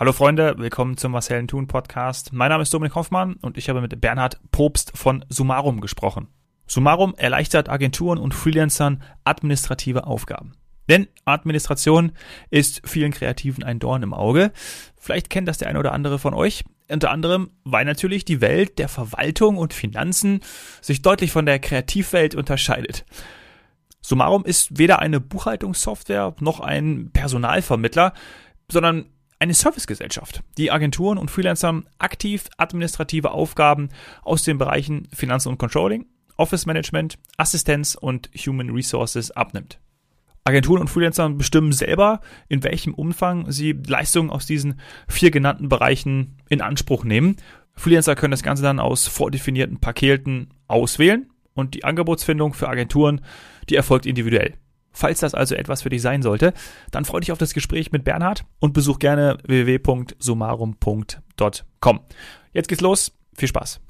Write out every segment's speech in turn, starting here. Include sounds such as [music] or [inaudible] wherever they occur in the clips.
Hallo Freunde, willkommen zum Was tun Podcast. Mein Name ist Dominik Hoffmann und ich habe mit Bernhard Probst von Summarum gesprochen. Summarum erleichtert Agenturen und Freelancern administrative Aufgaben. Denn Administration ist vielen Kreativen ein Dorn im Auge. Vielleicht kennt das der eine oder andere von euch. Unter anderem, weil natürlich die Welt der Verwaltung und Finanzen sich deutlich von der Kreativwelt unterscheidet. Summarum ist weder eine Buchhaltungssoftware noch ein Personalvermittler, sondern eine Servicegesellschaft, die Agenturen und Freelancern aktiv administrative Aufgaben aus den Bereichen Finanzen und Controlling, Office Management, Assistenz und Human Resources abnimmt. Agenturen und Freelancer bestimmen selber, in welchem Umfang sie Leistungen aus diesen vier genannten Bereichen in Anspruch nehmen. Freelancer können das Ganze dann aus vordefinierten Paketen auswählen und die Angebotsfindung für Agenturen, die erfolgt individuell. Falls das also etwas für dich sein sollte, dann freue dich auf das Gespräch mit Bernhard und besuch gerne www.sumarum.com. Jetzt geht's los. Viel Spaß.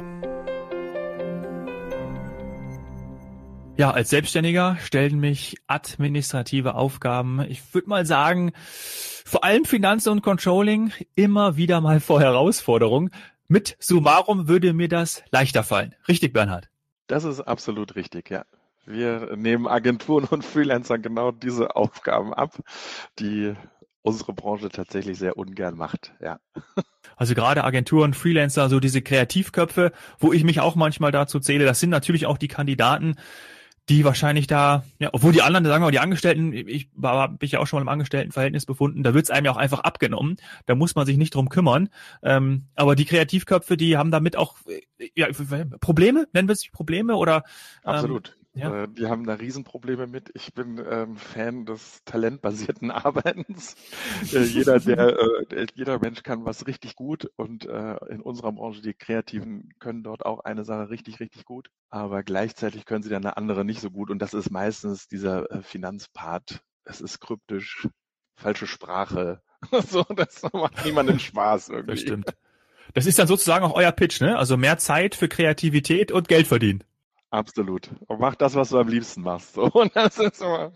Ja, als Selbstständiger stellen mich administrative Aufgaben, ich würde mal sagen, vor allem Finanzen und Controlling immer wieder mal vor Herausforderungen. Mit Sumarum würde mir das leichter fallen. Richtig, Bernhard? Das ist absolut richtig, ja. Wir nehmen Agenturen und Freelancer genau diese Aufgaben ab, die unsere Branche tatsächlich sehr ungern macht, ja. Also gerade Agenturen, Freelancer, so diese Kreativköpfe, wo ich mich auch manchmal dazu zähle, das sind natürlich auch die Kandidaten, die wahrscheinlich da, ja, obwohl die anderen, sagen wir mal, die Angestellten, ich war, bin ja auch schon mal im Angestelltenverhältnis befunden, da wird's einem ja auch einfach abgenommen, da muss man sich nicht drum kümmern. Ähm, aber die Kreativköpfe, die haben damit auch ja, Probleme, nennen wir es Probleme oder ähm, Absolut. Ja. Äh, die haben da Riesenprobleme mit. Ich bin ähm, Fan des talentbasierten [laughs] Arbeitens. äh, jeder, der, äh, jeder Mensch kann was richtig gut und äh, in unserer Branche die Kreativen können dort auch eine Sache richtig, richtig gut, aber gleichzeitig können sie dann eine andere nicht so gut und das ist meistens dieser äh, Finanzpart. Es ist kryptisch, falsche Sprache. [laughs] so, das macht niemandem Spaß irgendwie. Das stimmt. Das ist dann sozusagen auch euer Pitch, ne? Also mehr Zeit für Kreativität und Geld verdienen. Absolut. Und mach das, was du am liebsten machst. [laughs] Und, das ist immer,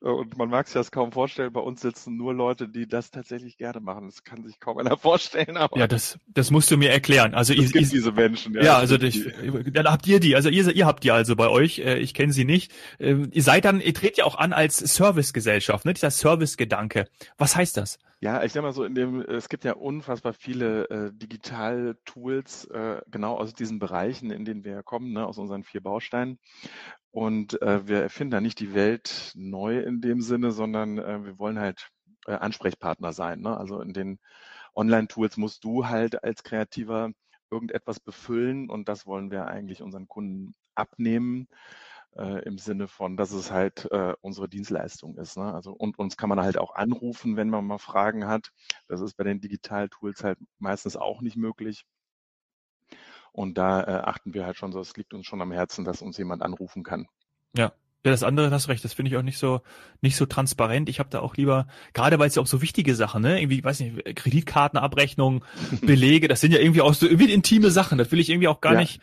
und man mag sich das kaum vorstellen, bei uns sitzen nur Leute, die das tatsächlich gerne machen. Das kann sich kaum einer [laughs] vorstellen. Aber ja, das, das musst du mir erklären. Also es gibt diese Menschen. Ja, ja also ich, dann habt ihr die. Also ihr, ihr habt die also bei euch. Äh, ich kenne sie nicht. Ähm, ihr seid dann, ihr tretet ja auch an als Servicegesellschaft, ne? Dieser Servicegedanke. Was heißt das? Ja, ich sag mal so, in dem, es gibt ja unfassbar viele äh, Digital-Tools, äh, genau aus diesen Bereichen, in denen wir kommen, ne, aus unseren vier Bausteinen. Und äh, wir erfinden da nicht die Welt neu in dem Sinne, sondern äh, wir wollen halt äh, Ansprechpartner sein. Ne? Also in den Online-Tools musst du halt als Kreativer irgendetwas befüllen und das wollen wir eigentlich unseren Kunden abnehmen äh, im Sinne von, dass es halt äh, unsere Dienstleistung ist. Ne? Also und uns kann man halt auch anrufen, wenn man mal Fragen hat. Das ist bei den Digital-Tools halt meistens auch nicht möglich. Und da äh, achten wir halt schon so, es liegt uns schon am Herzen, dass uns jemand anrufen kann. Ja, ja, das andere, hast recht, das finde ich auch nicht so nicht so transparent. Ich habe da auch lieber, gerade weil es ja auch so wichtige Sachen, ne, irgendwie, weiß nicht, Kreditkartenabrechnung, [laughs] Belege, das sind ja irgendwie auch so irgendwie intime Sachen. Das will ich irgendwie auch gar ja. nicht.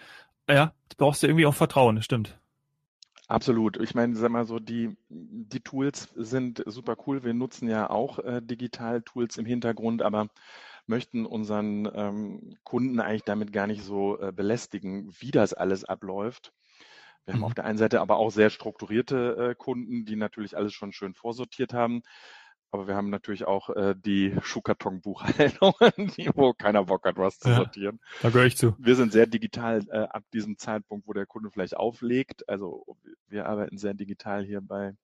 Ja, brauchst du irgendwie auch Vertrauen, das stimmt. Absolut. Ich meine, sag mal so, die, die Tools sind super cool. Wir nutzen ja auch äh, Digital-Tools im Hintergrund, aber möchten unseren ähm, Kunden eigentlich damit gar nicht so äh, belästigen, wie das alles abläuft. Wir mhm. haben auf der einen Seite aber auch sehr strukturierte äh, Kunden, die natürlich alles schon schön vorsortiert haben. Aber wir haben natürlich auch äh, die Schuhkarton-Buchhaltung, [laughs] wo keiner Bock hat, was zu ja, sortieren. Da gehöre ich zu. Wir sind sehr digital äh, ab diesem Zeitpunkt, wo der Kunde vielleicht auflegt. Also wir arbeiten sehr digital hier bei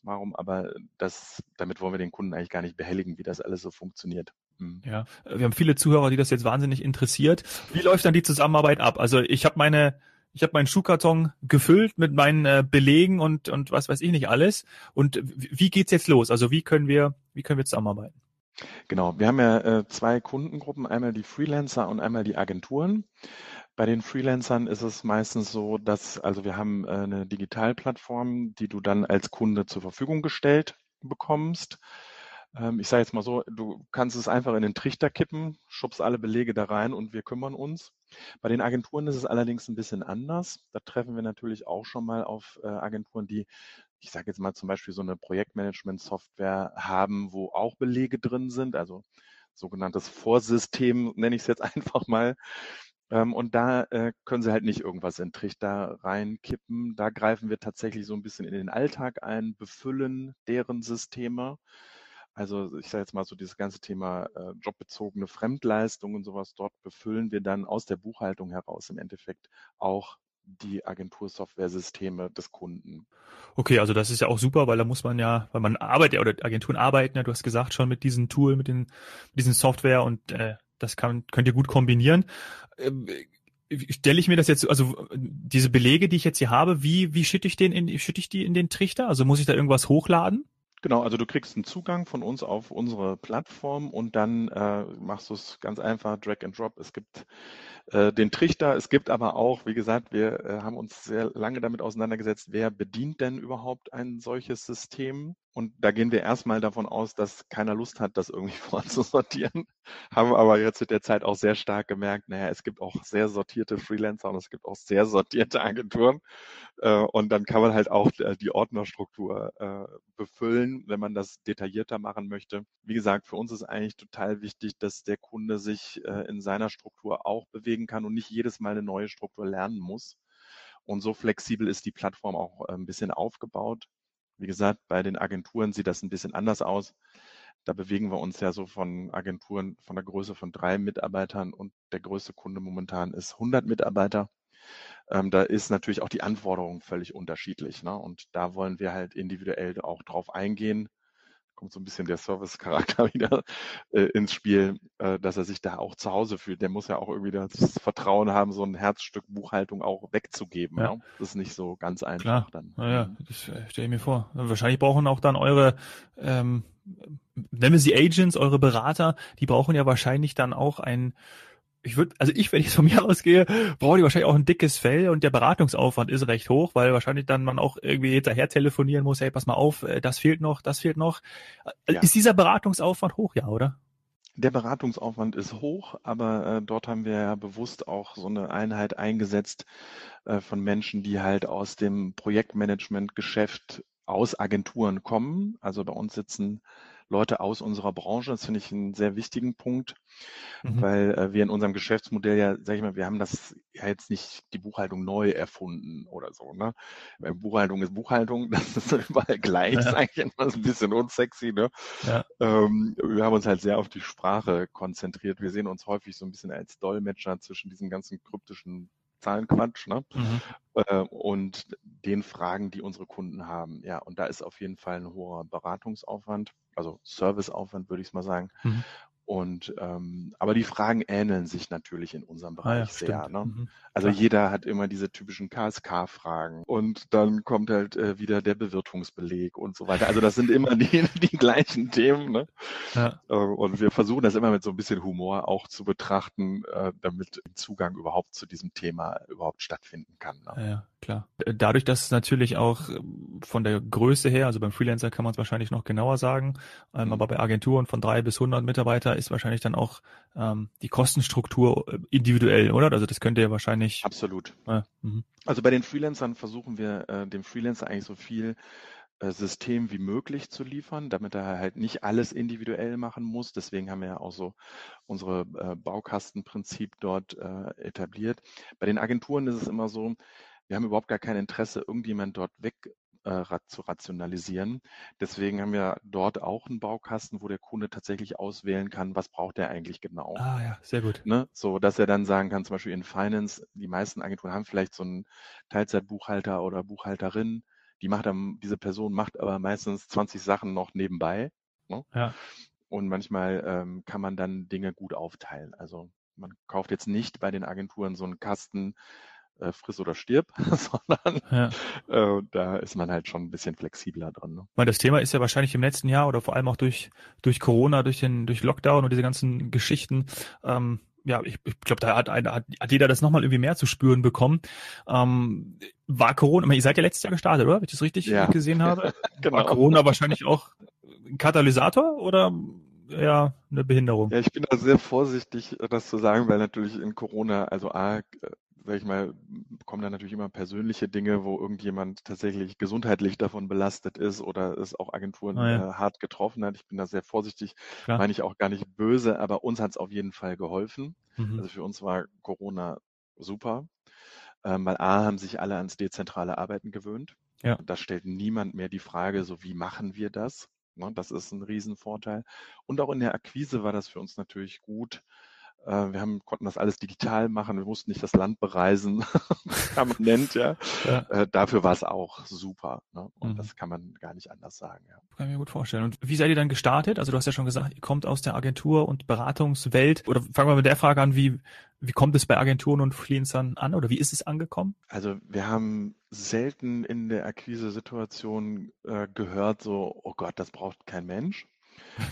Smarum, aber das, damit wollen wir den Kunden eigentlich gar nicht behelligen, wie das alles so funktioniert. Mhm. Ja, wir haben viele Zuhörer, die das jetzt wahnsinnig interessiert. Wie läuft dann die Zusammenarbeit ab? Also ich habe meine ich habe meinen Schuhkarton gefüllt mit meinen äh, Belegen und und was weiß ich nicht alles. Und wie geht's jetzt los? Also wie können wir wie können wir zusammenarbeiten? Genau, wir haben ja äh, zwei Kundengruppen, einmal die Freelancer und einmal die Agenturen. Bei den Freelancern ist es meistens so, dass also wir haben äh, eine Digitalplattform, die du dann als Kunde zur Verfügung gestellt bekommst. Ähm, ich sage jetzt mal so, du kannst es einfach in den Trichter kippen, schubst alle Belege da rein und wir kümmern uns. Bei den Agenturen ist es allerdings ein bisschen anders. Da treffen wir natürlich auch schon mal auf äh, Agenturen, die, ich sage jetzt mal zum Beispiel so eine Projektmanagement-Software haben, wo auch Belege drin sind, also sogenanntes Vorsystem, nenne ich es jetzt [laughs] einfach mal. Ähm, und da äh, können sie halt nicht irgendwas in Trichter reinkippen. Da greifen wir tatsächlich so ein bisschen in den Alltag ein, befüllen deren Systeme. Also ich sage jetzt mal so dieses ganze Thema äh, jobbezogene Fremdleistung und sowas, dort befüllen wir dann aus der Buchhaltung heraus im Endeffekt auch die Agentursoftware-Systeme des Kunden. Okay, also das ist ja auch super, weil da muss man ja, weil man arbeitet oder Agenturen arbeiten ja, du hast gesagt schon mit diesem Tool, mit den mit diesen Software und äh, das kann könnt ihr gut kombinieren. Ähm, stelle ich mir das jetzt, also diese Belege, die ich jetzt hier habe, wie wie schütte ich den in schütte ich die in den Trichter? Also muss ich da irgendwas hochladen? Genau, also du kriegst einen Zugang von uns auf unsere Plattform und dann äh, machst du es ganz einfach, Drag and Drop. Es gibt äh, den Trichter, es gibt aber auch, wie gesagt, wir äh, haben uns sehr lange damit auseinandergesetzt, wer bedient denn überhaupt ein solches System? Und da gehen wir erstmal davon aus, dass keiner Lust hat, das irgendwie [laughs] vorzusortieren. Haben aber jetzt mit der Zeit auch sehr stark gemerkt, naja, es gibt auch sehr sortierte Freelancer und es gibt auch sehr sortierte Agenturen. Äh, und dann kann man halt auch äh, die Ordnerstruktur äh, befüllen, wenn man das detaillierter machen möchte. Wie gesagt, für uns ist eigentlich total wichtig, dass der Kunde sich in seiner Struktur auch bewegen kann und nicht jedes Mal eine neue Struktur lernen muss. Und so flexibel ist die Plattform auch ein bisschen aufgebaut. Wie gesagt, bei den Agenturen sieht das ein bisschen anders aus. Da bewegen wir uns ja so von Agenturen von der Größe von drei Mitarbeitern und der größte Kunde momentan ist 100 Mitarbeiter. Ähm, da ist natürlich auch die Anforderung völlig unterschiedlich. Ne? Und da wollen wir halt individuell auch drauf eingehen kommt so ein bisschen der Service-Charakter [laughs] wieder äh, ins Spiel, äh, dass er sich da auch zu Hause fühlt. Der muss ja auch irgendwie das Vertrauen haben, so ein Herzstück Buchhaltung auch wegzugeben. Ja. Ne? Das ist nicht so ganz einfach Klar. dann. Naja, mhm. das äh, stelle ich mir vor. Wahrscheinlich brauchen auch dann eure ähm, nennen wir sie Agents, eure Berater, die brauchen ja wahrscheinlich dann auch ein ich würde, also ich, wenn ich von mir ausgehe, brauche ich wahrscheinlich auch ein dickes Fell und der Beratungsaufwand ist recht hoch, weil wahrscheinlich dann man auch irgendwie hinterher telefonieren muss, hey, pass mal auf, äh, das fehlt noch, das fehlt noch. Ja. Ist dieser Beratungsaufwand hoch, ja, oder? Der Beratungsaufwand ist hoch, aber äh, dort haben wir ja bewusst auch so eine Einheit eingesetzt äh, von Menschen, die halt aus dem Projektmanagement-Geschäft aus Agenturen kommen. Also bei uns sitzen Leute aus unserer Branche. Das finde ich einen sehr wichtigen Punkt, mhm. weil äh, wir in unserem Geschäftsmodell ja, sag ich mal, wir haben das ja jetzt nicht die Buchhaltung neu erfunden oder so. Ne? Weil Buchhaltung ist Buchhaltung, [laughs] das ist überall gleich, ja. ist immer so ein bisschen unsexy. Ne? Ja. Ähm, wir haben uns halt sehr auf die Sprache konzentriert. Wir sehen uns häufig so ein bisschen als Dolmetscher zwischen diesen ganzen kryptischen Zahlenquatsch, ne? Mhm. Äh, und den Fragen, die unsere Kunden haben. Ja, und da ist auf jeden Fall ein hoher Beratungsaufwand, also Serviceaufwand, würde ich mal sagen. Mhm. Und ähm, aber die Fragen ähneln sich natürlich in unserem Bereich ah ja, sehr. Ne? Mhm. Also Klar. jeder hat immer diese typischen KSK-Fragen und dann kommt halt äh, wieder der Bewirtungsbeleg und so weiter. Also das sind immer die, [laughs] die gleichen Themen. Ne? Ja. Äh, und wir versuchen das immer mit so ein bisschen Humor auch zu betrachten, äh, damit Zugang überhaupt zu diesem Thema überhaupt stattfinden kann. Ne? Ja, klar. Dadurch, dass es natürlich auch ähm, von der Größe her, also beim Freelancer kann man es wahrscheinlich noch genauer sagen, ähm, mhm. aber bei Agenturen von drei bis 100 Mitarbeiter ist wahrscheinlich dann auch ähm, die Kostenstruktur äh, individuell, oder? Also das könnte ja wahrscheinlich. Absolut. Äh, also bei den Freelancern versuchen wir äh, dem Freelancer eigentlich so viel äh, System wie möglich zu liefern, damit er halt nicht alles individuell machen muss. Deswegen haben wir ja auch so unsere äh, Baukastenprinzip dort äh, etabliert. Bei den Agenturen ist es immer so, wir haben überhaupt gar kein Interesse, irgendjemand dort weg äh, zu rationalisieren. Deswegen haben wir dort auch einen Baukasten, wo der Kunde tatsächlich auswählen kann, was braucht er eigentlich genau. Ah ja, sehr gut. Ne? So, dass er dann sagen kann, zum Beispiel in Finance, die meisten Agenturen haben vielleicht so einen Teilzeitbuchhalter oder Buchhalterin, die macht dann, diese Person macht aber meistens 20 Sachen noch nebenbei. Ne? Ja. Und manchmal ähm, kann man dann Dinge gut aufteilen. Also man kauft jetzt nicht bei den Agenturen so einen Kasten, äh, friss oder stirb, [laughs] sondern ja. äh, da ist man halt schon ein bisschen flexibler dran. Ne? Weil das Thema ist ja wahrscheinlich im letzten Jahr oder vor allem auch durch durch Corona, durch den durch Lockdown und diese ganzen Geschichten. Ähm, ja, ich, ich glaube, da hat, hat, hat jeder das nochmal irgendwie mehr zu spüren bekommen. Ähm, war Corona, ihr seid ja letztes Jahr gestartet, oder? Wenn ich das richtig ja. gesehen habe. [laughs] genau. War Corona wahrscheinlich auch ein Katalysator oder eher eine Behinderung? Ja, ich bin da sehr vorsichtig, das zu sagen, weil natürlich in Corona, also A, sag ich mal, kommen dann natürlich immer persönliche Dinge, wo irgendjemand tatsächlich gesundheitlich davon belastet ist oder es auch Agenturen ah, ja. äh, hart getroffen hat. Ich bin da sehr vorsichtig, Klar. meine ich auch gar nicht böse, aber uns hat es auf jeden Fall geholfen. Mhm. Also für uns war Corona super, ähm, weil A haben sich alle ans dezentrale Arbeiten gewöhnt. Ja. Da stellt niemand mehr die Frage, so wie machen wir das? Ne, das ist ein Riesenvorteil. Und auch in der Akquise war das für uns natürlich gut, wir haben, konnten das alles digital machen, wir mussten nicht das Land bereisen, [laughs] permanent, [laughs] ja. ja. Äh, dafür war es auch super. Ne? Und mhm. das kann man gar nicht anders sagen. Ja. Kann ich mir gut vorstellen. Und wie seid ihr dann gestartet? Also du hast ja schon gesagt, ihr kommt aus der Agentur- und Beratungswelt. Oder fangen wir mit der Frage an, wie, wie kommt es bei Agenturen und Freelancern an oder wie ist es angekommen? Also wir haben selten in der Akquise-Situation äh, gehört, so, oh Gott, das braucht kein Mensch.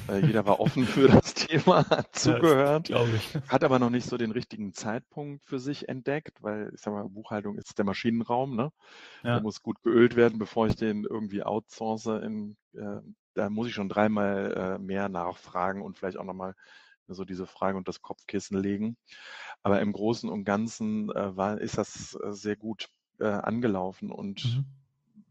Äh, jeder war offen für das [laughs] Thema, hat zugehört, ja, hat aber noch nicht so den richtigen Zeitpunkt für sich entdeckt, weil ich sag mal, Buchhaltung ist der Maschinenraum, ne? Ja. Der muss gut geölt werden, bevor ich den irgendwie outsource. In, äh, da muss ich schon dreimal äh, mehr nachfragen und vielleicht auch nochmal so diese Frage und das Kopfkissen legen. Aber im Großen und Ganzen äh, war, ist das äh, sehr gut äh, angelaufen und mhm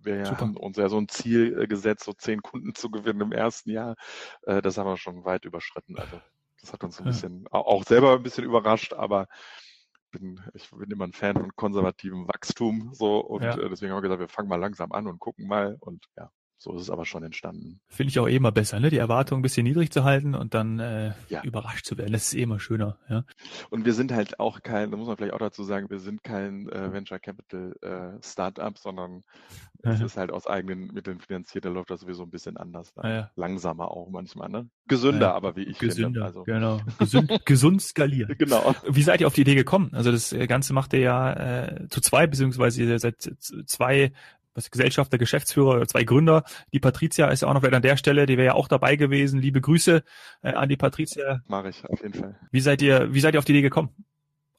wir Super. haben uns ja so ein Ziel äh, gesetzt, so zehn Kunden zu gewinnen im ersten Jahr. Äh, das haben wir schon weit überschritten. Also das hat uns ein bisschen auch selber ein bisschen überrascht, aber bin, ich bin immer ein Fan von konservativem Wachstum so und ja. Äh, deswegen haben wir gesagt, wir fangen mal langsam an und gucken mal und ja, so ist es aber schon entstanden. Finde ich auch eh immer besser, ne? Die Erwartungen ein bisschen niedrig zu halten und dann äh, ja. überrascht zu werden. Das ist eh immer schöner, ja. Und wir sind halt auch kein, da muss man vielleicht auch dazu sagen, wir sind kein äh, Venture Capital äh, Startup, sondern es ist halt aus eigenen Mitteln finanziert, da läuft das sowieso ein bisschen anders. Ah, ja. Langsamer auch manchmal, ne? Gesünder, ja, aber wie ich gesünder, finde. Also. Genau. Gesund, [laughs] gesund skalieren. Genau. Wie seid ihr auf die Idee gekommen? Also das Ganze macht ihr ja äh, zu zwei, beziehungsweise ihr seid zwei was Gesellschafter, Geschäftsführer, zwei Gründer. Die Patricia ist ja auch noch wieder an der Stelle, die wäre ja auch dabei gewesen. Liebe Grüße äh, an die Patricia. Mache ich auf jeden Fall. Wie seid ihr, wie seid ihr auf die Idee gekommen?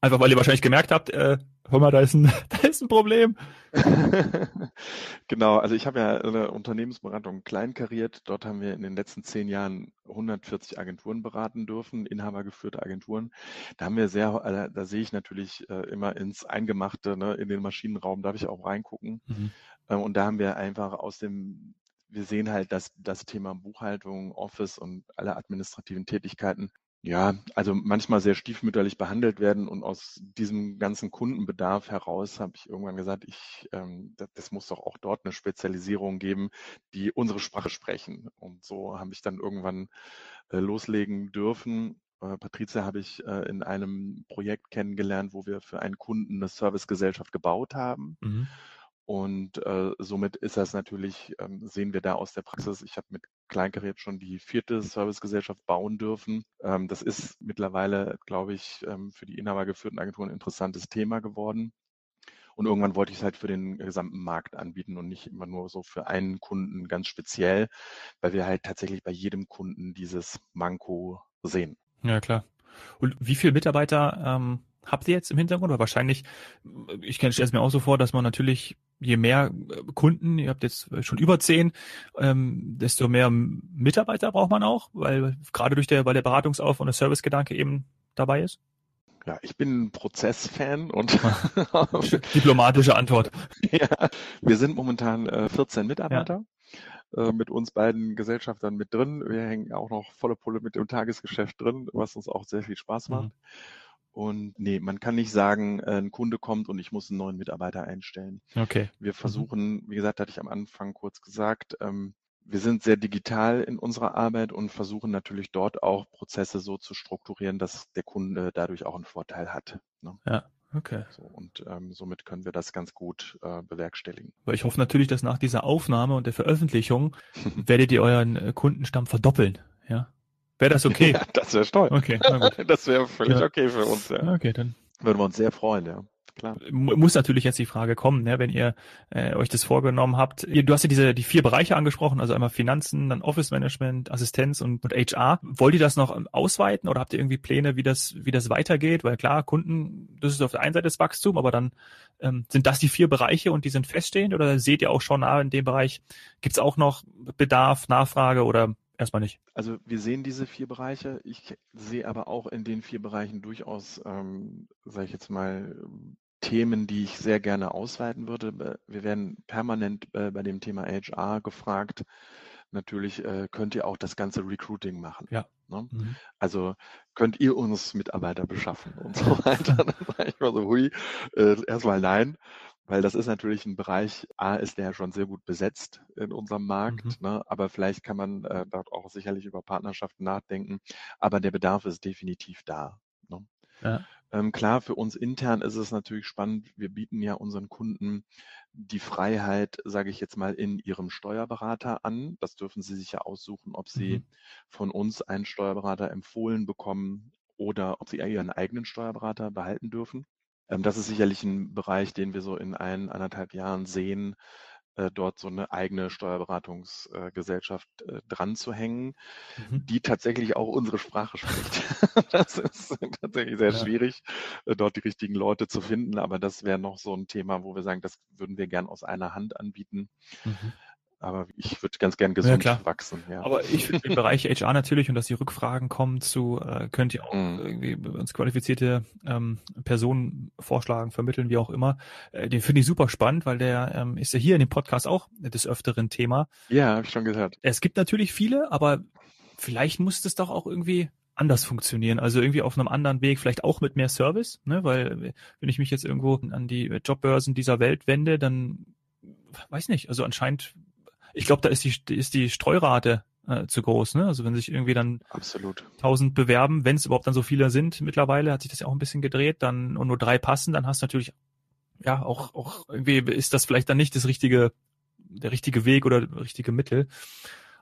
Einfach weil ihr wahrscheinlich gemerkt habt, äh, hör mal, da ist ein, [laughs] da ist ein Problem. [laughs] genau, also ich habe ja eine Unternehmensberatung kleinkariert. Dort haben wir in den letzten zehn Jahren 140 Agenturen beraten dürfen, inhabergeführte Agenturen. Da haben wir sehr, äh, da sehe ich natürlich äh, immer ins Eingemachte, ne, in den Maschinenraum darf ich auch reingucken. Mhm. Ähm, und da haben wir einfach aus dem wir sehen halt, dass das Thema Buchhaltung, Office und alle administrativen Tätigkeiten ja, also manchmal sehr stiefmütterlich behandelt werden und aus diesem ganzen Kundenbedarf heraus habe ich irgendwann gesagt, ich, ähm, das, das, muss doch auch dort eine Spezialisierung geben, die unsere Sprache sprechen. Und so habe ich dann irgendwann äh, loslegen dürfen. Äh, Patricia habe ich äh, in einem Projekt kennengelernt, wo wir für einen Kunden eine Servicegesellschaft gebaut haben. Mhm. Und äh, somit ist das natürlich, ähm, sehen wir da aus der Praxis. Ich habe mit Kleinkariert schon die vierte Servicegesellschaft bauen dürfen. Ähm, das ist mittlerweile, glaube ich, ähm, für die inhabergeführten Agenturen ein interessantes Thema geworden. Und irgendwann wollte ich es halt für den gesamten Markt anbieten und nicht immer nur so für einen Kunden ganz speziell, weil wir halt tatsächlich bei jedem Kunden dieses Manko sehen. Ja, klar. Und wie viele Mitarbeiter ähm, habt ihr jetzt im Hintergrund? Oder wahrscheinlich, ich kenne es mir auch so vor, dass man natürlich, je mehr äh, Kunden, ihr habt jetzt schon über zehn, ähm, desto mehr Mitarbeiter braucht man auch, weil gerade durch der, weil der Beratungsauf- und der Servicegedanke eben dabei ist? Ja, ich bin ein Prozessfan und [laughs] [laughs] diplomatische Antwort. ja, wir sind momentan äh, 14 Mitarbeiter. Ja. Äh, mit uns beiden Gesellschaftern mit drin. Wir hängen auch noch volle Pulle mit dem Tagesgeschäft drin, was uns auch sehr viel Spaß macht. Mhm. Und nee, man kann nicht sagen, äh, ein Kunde kommt und ich muss einen neuen Mitarbeiter einstellen. Okay. Wir mhm. versuchen, wie gesagt, hatte ich am Anfang kurz gesagt, ähm, wir sind sehr digital in unserer Arbeit und versuchen natürlich dort auch Prozesse so zu strukturieren, dass der Kunde dadurch auch einen Vorteil hat. Ne? Ja, okay. So, und ähm, somit können wir das ganz gut äh, bewerkstelligen. Weil ich hoffe natürlich, dass nach dieser Aufnahme und der Veröffentlichung [laughs] werdet ihr euren äh, Kundenstamm verdoppeln. Ja. Wäre das okay? [laughs] Ja, das wäre toll. Okay. [laughs] Das wäre völlig ja. okay für uns, ja. Okay, dann. Würden wir uns sehr freuen, ja. Klar. Muss natürlich jetzt die Frage kommen, ne, wenn ihr äh, euch das vorgenommen habt. Ihr, du hast ja diese die vier Bereiche angesprochen, also einmal Finanzen, dann Office Management, Assistenz und, und HR. Wollt ihr das noch ausweiten oder habt ihr irgendwie Pläne, wie das wie das weitergeht? Weil klar, Kunden, das ist auf der einen Seite das Wachstum, aber dann ähm, sind das die vier Bereiche und die sind feststehend oder seht ihr auch schon nah in dem Bereich? Gibt es auch noch Bedarf, Nachfrage oder erstmal nicht. Also wir sehen diese vier Bereiche. Ich sehe aber auch in den vier Bereichen durchaus, ähm, sage ich jetzt mal, Themen, die ich sehr gerne ausweiten würde. Wir werden permanent äh, bei dem Thema HR gefragt. Natürlich äh, könnt ihr auch das ganze Recruiting machen. Ja. Ne? Mhm. Also könnt ihr uns Mitarbeiter beschaffen und so [laughs] weiter. Dann sage ich mal so, hui, äh, erstmal nein, weil das ist natürlich ein Bereich, A ist der ja schon sehr gut besetzt in unserem Markt, mhm. ne? aber vielleicht kann man äh, dort auch sicherlich über Partnerschaften nachdenken, aber der Bedarf ist definitiv da. Ne? Ja. Ähm, klar, für uns intern ist es natürlich spannend. Wir bieten ja unseren Kunden die Freiheit, sage ich jetzt mal, in ihrem Steuerberater an. Das dürfen sie sich ja aussuchen, ob sie mhm. von uns einen Steuerberater empfohlen bekommen oder ob sie ihren eigenen Steuerberater behalten dürfen. Ähm, das ist sicherlich ein Bereich, den wir so in ein, anderthalb Jahren sehen, äh, dort so eine eigene Steuerberatungsgesellschaft äh, dran zu hängen, mhm. die tatsächlich auch unsere Sprache spricht. [laughs] das ist tatsächlich sehr ja. schwierig, äh, dort die richtigen Leute zu finden, aber das wäre noch so ein Thema, wo wir sagen, das würden wir gern aus einer Hand anbieten. Mhm aber ich würde ganz gern gesund ja, wachsen. Ja. Aber ich finde im Bereich HR natürlich und dass die Rückfragen kommen zu, äh, könnt ihr auch mm. irgendwie uns qualifizierte ähm, Personen vorschlagen, vermitteln, wie auch immer. Äh, den finde ich super spannend, weil der ähm, ist ja hier in dem Podcast auch des öfteren Thema. Ja, habe ich schon gehört. Es gibt natürlich viele, aber vielleicht muss das doch auch irgendwie anders funktionieren, also irgendwie auf einem anderen Weg, vielleicht auch mit mehr Service, ne? weil wenn ich mich jetzt irgendwo an die Jobbörsen dieser Welt wende, dann weiß nicht, also anscheinend ich glaube, da ist die, ist die Streurate äh, zu groß. Ne? Also wenn sich irgendwie dann Absolut. 1000 bewerben, wenn es überhaupt dann so viele sind mittlerweile, hat sich das ja auch ein bisschen gedreht, dann und nur drei passen, dann hast du natürlich ja auch auch irgendwie ist das vielleicht dann nicht das richtige der richtige Weg oder richtige Mittel.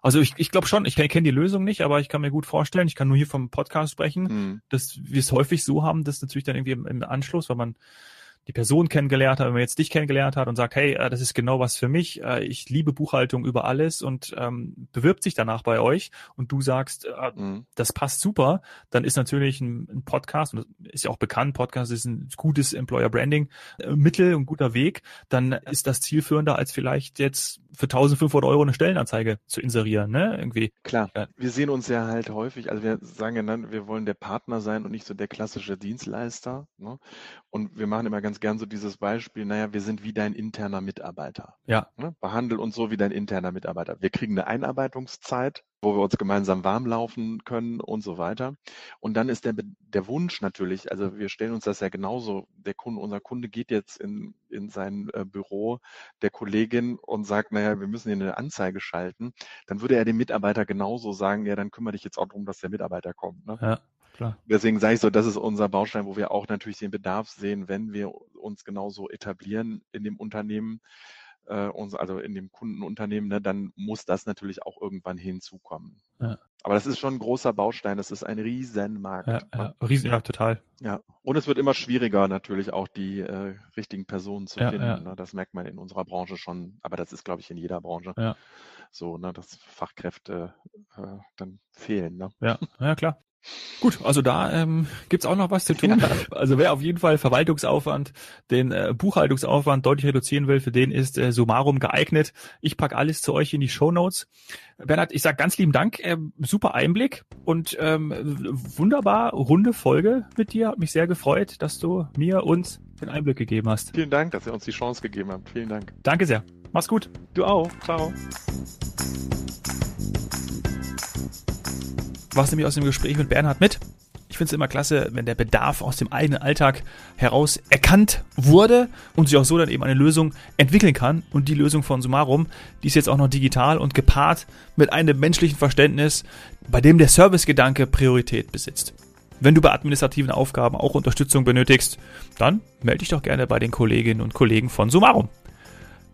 Also ich, ich glaube schon, ich kenne die Lösung nicht, aber ich kann mir gut vorstellen, ich kann nur hier vom Podcast sprechen, mhm. dass wir es häufig so haben, dass natürlich dann irgendwie im, im Anschluss, weil man die Person kennengelernt hat, wenn man jetzt dich kennengelernt hat und sagt, hey, äh, das ist genau was für mich, äh, ich liebe Buchhaltung über alles und ähm, bewirbt sich danach bei euch und du sagst, äh, mhm. das passt super, dann ist natürlich ein, ein, Podcast, und das ist ja auch bekannt, Podcast ist ein gutes Employer Branding äh, Mittel und guter Weg, dann ist das zielführender als vielleicht jetzt für 1500 Euro eine Stellenanzeige zu inserieren, ne, irgendwie. Klar, ja. wir sehen uns ja halt häufig, also wir sagen ja dann, wir wollen der Partner sein und nicht so der klassische Dienstleister, ne? und wir machen immer ganz gern so dieses Beispiel, naja, wir sind wie dein interner Mitarbeiter. Ja. Ne? Behandel uns so wie dein interner Mitarbeiter. Wir kriegen eine Einarbeitungszeit, wo wir uns gemeinsam warm laufen können und so weiter. Und dann ist der, der Wunsch natürlich, also wir stellen uns das ja genauso, der Kunde, unser Kunde geht jetzt in, in sein äh, Büro der Kollegin und sagt, naja, wir müssen hier eine Anzeige schalten, dann würde er dem Mitarbeiter genauso sagen, ja, dann kümmere dich jetzt auch darum, dass der Mitarbeiter kommt. Ne? Ja. Klar. Deswegen sage ich so, das ist unser Baustein, wo wir auch natürlich den Bedarf sehen, wenn wir uns genauso etablieren in dem Unternehmen, äh, uns, also in dem Kundenunternehmen, ne, dann muss das natürlich auch irgendwann hinzukommen. Ja. Aber das ist schon ein großer Baustein, das ist ein Riesenmarkt. Ja, ja, ne? riesen, ja total. Ja, und es wird immer schwieriger natürlich auch die äh, richtigen Personen zu ja, finden. Ja. Ne? Das merkt man in unserer Branche schon, aber das ist, glaube ich, in jeder Branche. Ja. So, ne, dass Fachkräfte äh, dann fehlen. Ne? Ja, ja, klar. Gut, also da ähm, gibt auch noch was zu tun. Ja. Also wer auf jeden Fall Verwaltungsaufwand, den äh, Buchhaltungsaufwand deutlich reduzieren will, für den ist äh, Summarum geeignet. Ich pack alles zu euch in die Show Notes. Bernhard, ich sag ganz lieben Dank, äh, super Einblick und ähm, wunderbar runde Folge mit dir. Hat mich sehr gefreut, dass du mir uns den Einblick gegeben hast. Vielen Dank, dass ihr uns die Chance gegeben habt. Vielen Dank. Danke sehr. Mach's gut. Du auch. Ciao. Was nämlich aus dem Gespräch mit Bernhard mit. Ich finde es immer klasse, wenn der Bedarf aus dem eigenen Alltag heraus erkannt wurde und sich auch so dann eben eine Lösung entwickeln kann. Und die Lösung von Summarum, die ist jetzt auch noch digital und gepaart mit einem menschlichen Verständnis, bei dem der Servicegedanke Priorität besitzt. Wenn du bei administrativen Aufgaben auch Unterstützung benötigst, dann melde dich doch gerne bei den Kolleginnen und Kollegen von Summarum.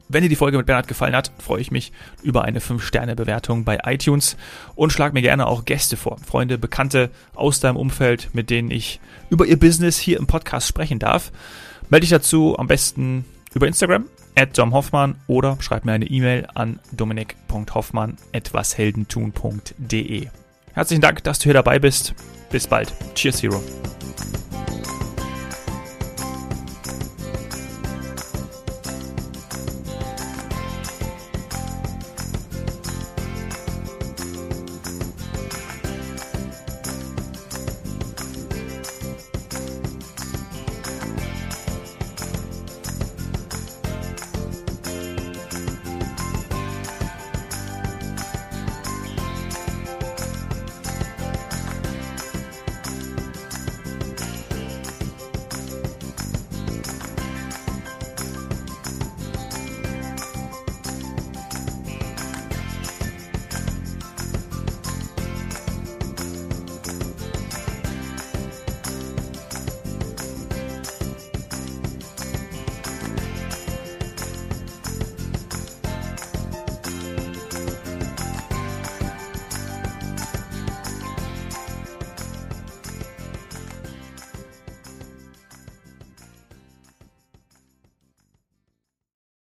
Wenn dir die Folge mit Bernhard gefallen hat, freue ich mich über eine 5-Sterne-Bewertung bei iTunes und schlag mir gerne auch Gäste vor, Freunde, Bekannte aus deinem Umfeld, mit denen ich über ihr Business hier im Podcast sprechen darf. Melde dich dazu am besten über Instagram at domhoffmann oder schreib mir eine E-Mail an dominik.hoffmann etwasheldentun.de. Herzlichen Dank, dass du hier dabei bist. Bis bald. Cheers, Hero.